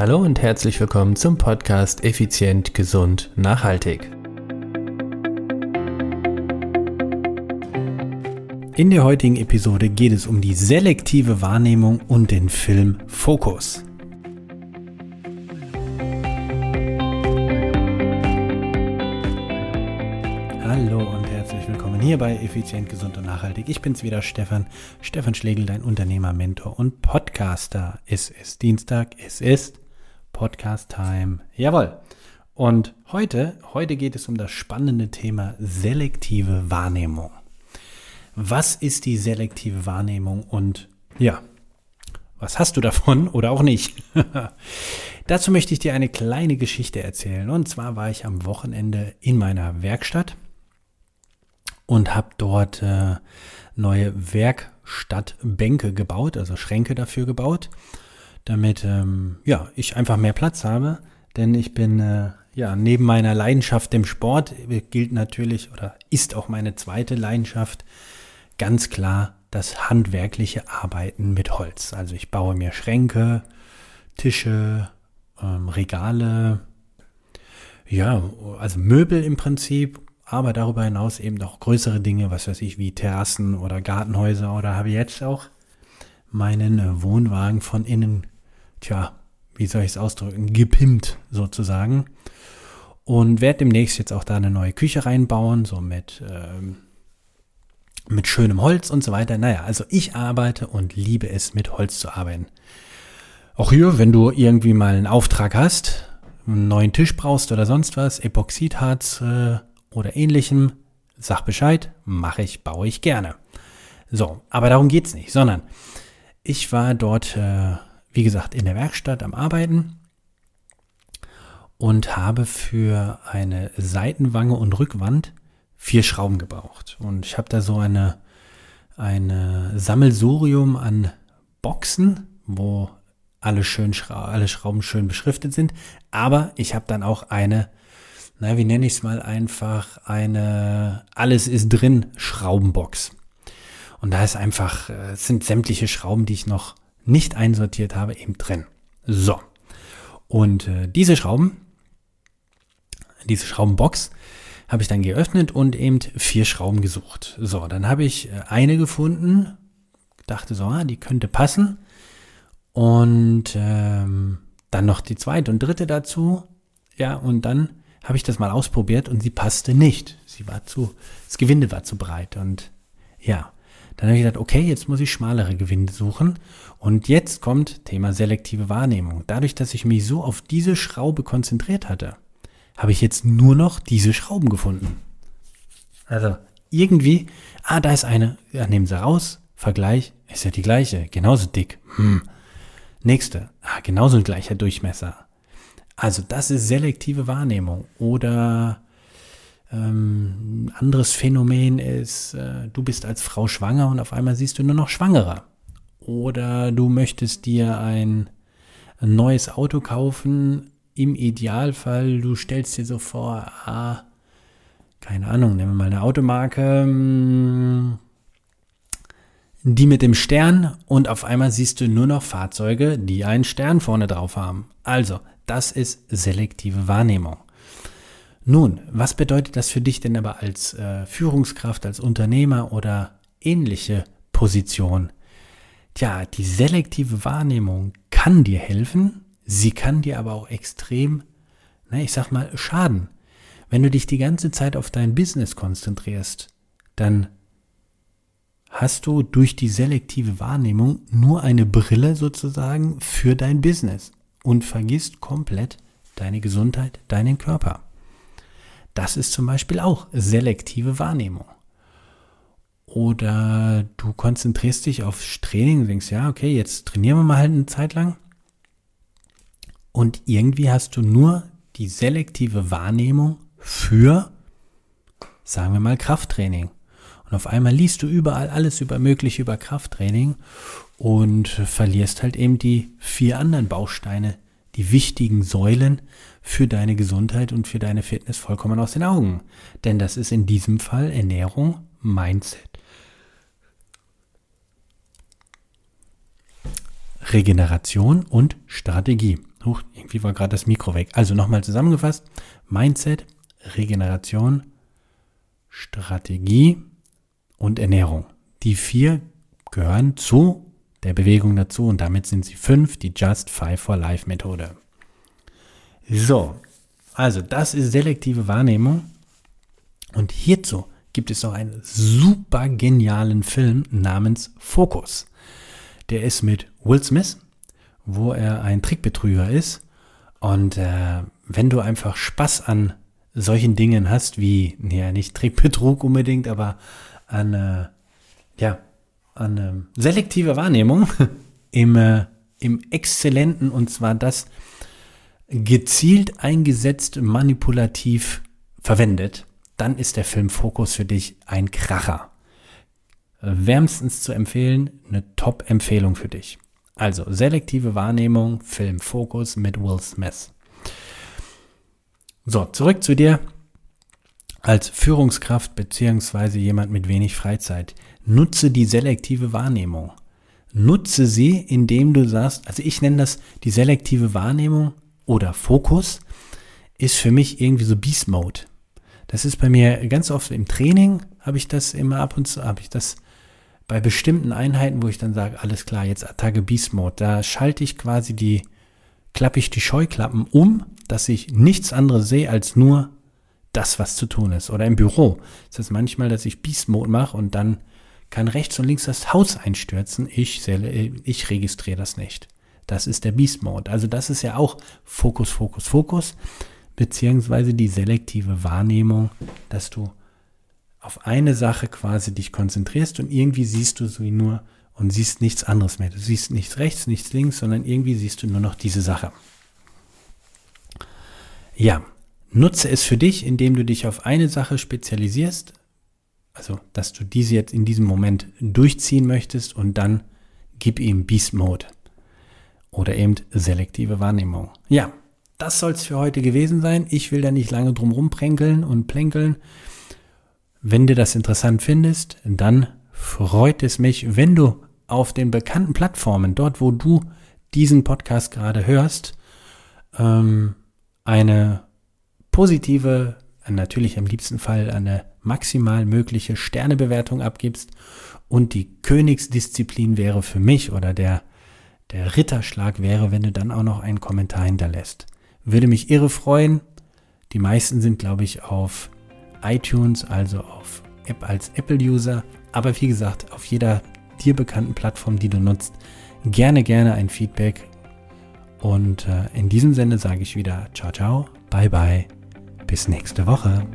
Hallo und herzlich willkommen zum Podcast Effizient, Gesund, Nachhaltig. In der heutigen Episode geht es um die selektive Wahrnehmung und den Film Fokus. Hallo und herzlich willkommen hier bei Effizient, Gesund und Nachhaltig. Ich bin's wieder, Stefan. Stefan Schlegel, dein Unternehmer, Mentor und Podcaster. Es ist Dienstag, es ist Podcast Time. Jawohl. Und heute, heute geht es um das spannende Thema selektive Wahrnehmung. Was ist die selektive Wahrnehmung und ja, was hast du davon oder auch nicht? Dazu möchte ich dir eine kleine Geschichte erzählen. Und zwar war ich am Wochenende in meiner Werkstatt und habe dort äh, neue Werkstattbänke gebaut, also Schränke dafür gebaut, damit ähm, ja, ich einfach mehr Platz habe. Denn ich bin äh, ja neben meiner Leidenschaft dem Sport gilt natürlich oder ist auch meine zweite Leidenschaft ganz klar das handwerkliche Arbeiten mit Holz. Also ich baue mir Schränke, Tische, ähm, Regale, ja, also Möbel im Prinzip, aber darüber hinaus eben auch größere Dinge, was weiß ich, wie Terrassen oder Gartenhäuser oder habe jetzt auch meinen äh, Wohnwagen von innen, tja, wie soll ich es ausdrücken, gepimpt sozusagen. Und werde demnächst jetzt auch da eine neue Küche reinbauen, so mit ähm, mit schönem Holz und so weiter. Naja, also ich arbeite und liebe es, mit Holz zu arbeiten. Auch hier, wenn du irgendwie mal einen Auftrag hast, einen neuen Tisch brauchst oder sonst was, Epoxidharz äh, oder ähnlichem, sag Bescheid, mache ich, baue ich gerne. So, aber darum geht es nicht, sondern ich war dort, äh, wie gesagt, in der Werkstatt am Arbeiten und habe für eine Seitenwange und Rückwand vier Schrauben gebraucht. Und ich habe da so eine, eine Sammelsurium an Boxen, wo alle, schön, alle Schrauben schön beschriftet sind. Aber ich habe dann auch eine, na, wie nenne ich es mal einfach, eine Alles ist drin Schraubenbox. Und da ist einfach, äh, es sind sämtliche Schrauben, die ich noch nicht einsortiert habe, eben drin. So. Und äh, diese Schrauben, diese Schraubenbox, habe ich dann geöffnet und eben vier Schrauben gesucht. So, dann habe ich äh, eine gefunden, dachte so, ah, die könnte passen. Und ähm, dann noch die zweite und dritte dazu. Ja, und dann habe ich das mal ausprobiert und sie passte nicht. Sie war zu, das Gewinde war zu breit. Und ja, dann habe ich gedacht, okay, jetzt muss ich schmalere Gewinde suchen. Und jetzt kommt Thema selektive Wahrnehmung. Dadurch, dass ich mich so auf diese Schraube konzentriert hatte, habe ich jetzt nur noch diese Schrauben gefunden. Also irgendwie, ah, da ist eine, ja, nehmen sie raus, Vergleich, ist ja die gleiche, genauso dick. Hm. Nächste, ah, genauso ein gleicher Durchmesser. Also das ist selektive Wahrnehmung. Oder ähm, anderes Phänomen ist, äh, du bist als Frau schwanger und auf einmal siehst du nur noch Schwangerer. Oder du möchtest dir ein, ein neues Auto kaufen, im Idealfall, du stellst dir so vor, ah, keine Ahnung, nehmen wir mal eine Automarke, hm, die mit dem Stern und auf einmal siehst du nur noch Fahrzeuge, die einen Stern vorne drauf haben. Also, das ist selektive Wahrnehmung. Nun, was bedeutet das für dich denn aber als äh, Führungskraft, als Unternehmer oder ähnliche Position? Tja, die selektive Wahrnehmung kann dir helfen, Sie kann dir aber auch extrem, na, ich sag mal, schaden. Wenn du dich die ganze Zeit auf dein Business konzentrierst, dann hast du durch die selektive Wahrnehmung nur eine Brille sozusagen für dein Business und vergisst komplett deine Gesundheit, deinen Körper. Das ist zum Beispiel auch selektive Wahrnehmung. Oder du konzentrierst dich aufs Training und denkst, ja, okay, jetzt trainieren wir mal halt eine Zeit lang. Und irgendwie hast du nur die selektive Wahrnehmung für, sagen wir mal, Krafttraining. Und auf einmal liest du überall alles über mögliche über Krafttraining und verlierst halt eben die vier anderen Bausteine, die wichtigen Säulen für deine Gesundheit und für deine Fitness vollkommen aus den Augen. Denn das ist in diesem Fall Ernährung, Mindset, Regeneration und Strategie. Huch, irgendwie war gerade das Mikro weg. Also nochmal zusammengefasst. Mindset, Regeneration, Strategie und Ernährung. Die vier gehören zu der Bewegung dazu und damit sind sie fünf, die Just Five for Life Methode. So, also das ist selektive Wahrnehmung und hierzu gibt es noch einen super genialen Film namens Focus. Der ist mit Will Smith, wo er ein Trickbetrüger ist. Und äh, wenn du einfach Spaß an solchen Dingen hast, wie, ja, nicht Trickbetrug unbedingt, aber an, äh, ja, an äh, selektive Wahrnehmung im, äh, im Exzellenten, und zwar das gezielt eingesetzt, manipulativ verwendet, dann ist der Film Fokus für dich ein Kracher. Wärmstens zu empfehlen, eine Top-Empfehlung für dich. Also selektive Wahrnehmung, Film Fokus mit Will Smith. So, zurück zu dir als Führungskraft beziehungsweise jemand mit wenig Freizeit. Nutze die selektive Wahrnehmung. Nutze sie, indem du sagst, also ich nenne das die selektive Wahrnehmung oder Fokus, ist für mich irgendwie so Beast Mode. Das ist bei mir ganz oft im Training, habe ich das immer ab und zu, habe ich das bei bestimmten Einheiten, wo ich dann sage, alles klar, jetzt Attacke Beast Mode, da schalte ich quasi die, klappe ich die Scheuklappen um, dass ich nichts anderes sehe als nur das, was zu tun ist. Oder im Büro ist es manchmal, dass ich Beast Mode mache und dann kann rechts und links das Haus einstürzen. Ich, ich registriere das nicht. Das ist der Beast Mode. Also das ist ja auch Fokus, Fokus, Fokus beziehungsweise die selektive Wahrnehmung, dass du auf eine Sache quasi dich konzentrierst und irgendwie siehst du sie nur und siehst nichts anderes mehr. Du siehst nichts rechts, nichts links, sondern irgendwie siehst du nur noch diese Sache. Ja, nutze es für dich, indem du dich auf eine Sache spezialisierst, also dass du diese jetzt in diesem Moment durchziehen möchtest und dann gib ihm Beast Mode oder eben selektive Wahrnehmung. Ja, das soll es für heute gewesen sein. Ich will da nicht lange drum rumpränkeln und plänkeln. Wenn du das interessant findest, dann freut es mich, wenn du auf den bekannten Plattformen, dort wo du diesen Podcast gerade hörst, ähm, eine positive, natürlich im liebsten Fall eine maximal mögliche Sternebewertung abgibst. Und die Königsdisziplin wäre für mich oder der, der Ritterschlag wäre, wenn du dann auch noch einen Kommentar hinterlässt. Würde mich irre freuen. Die meisten sind, glaube ich, auf iTunes, also auf App als Apple-User. Aber wie gesagt, auf jeder dir bekannten Plattform, die du nutzt, gerne, gerne ein Feedback. Und äh, in diesem Sinne sage ich wieder ciao, ciao, bye, bye, bis nächste Woche.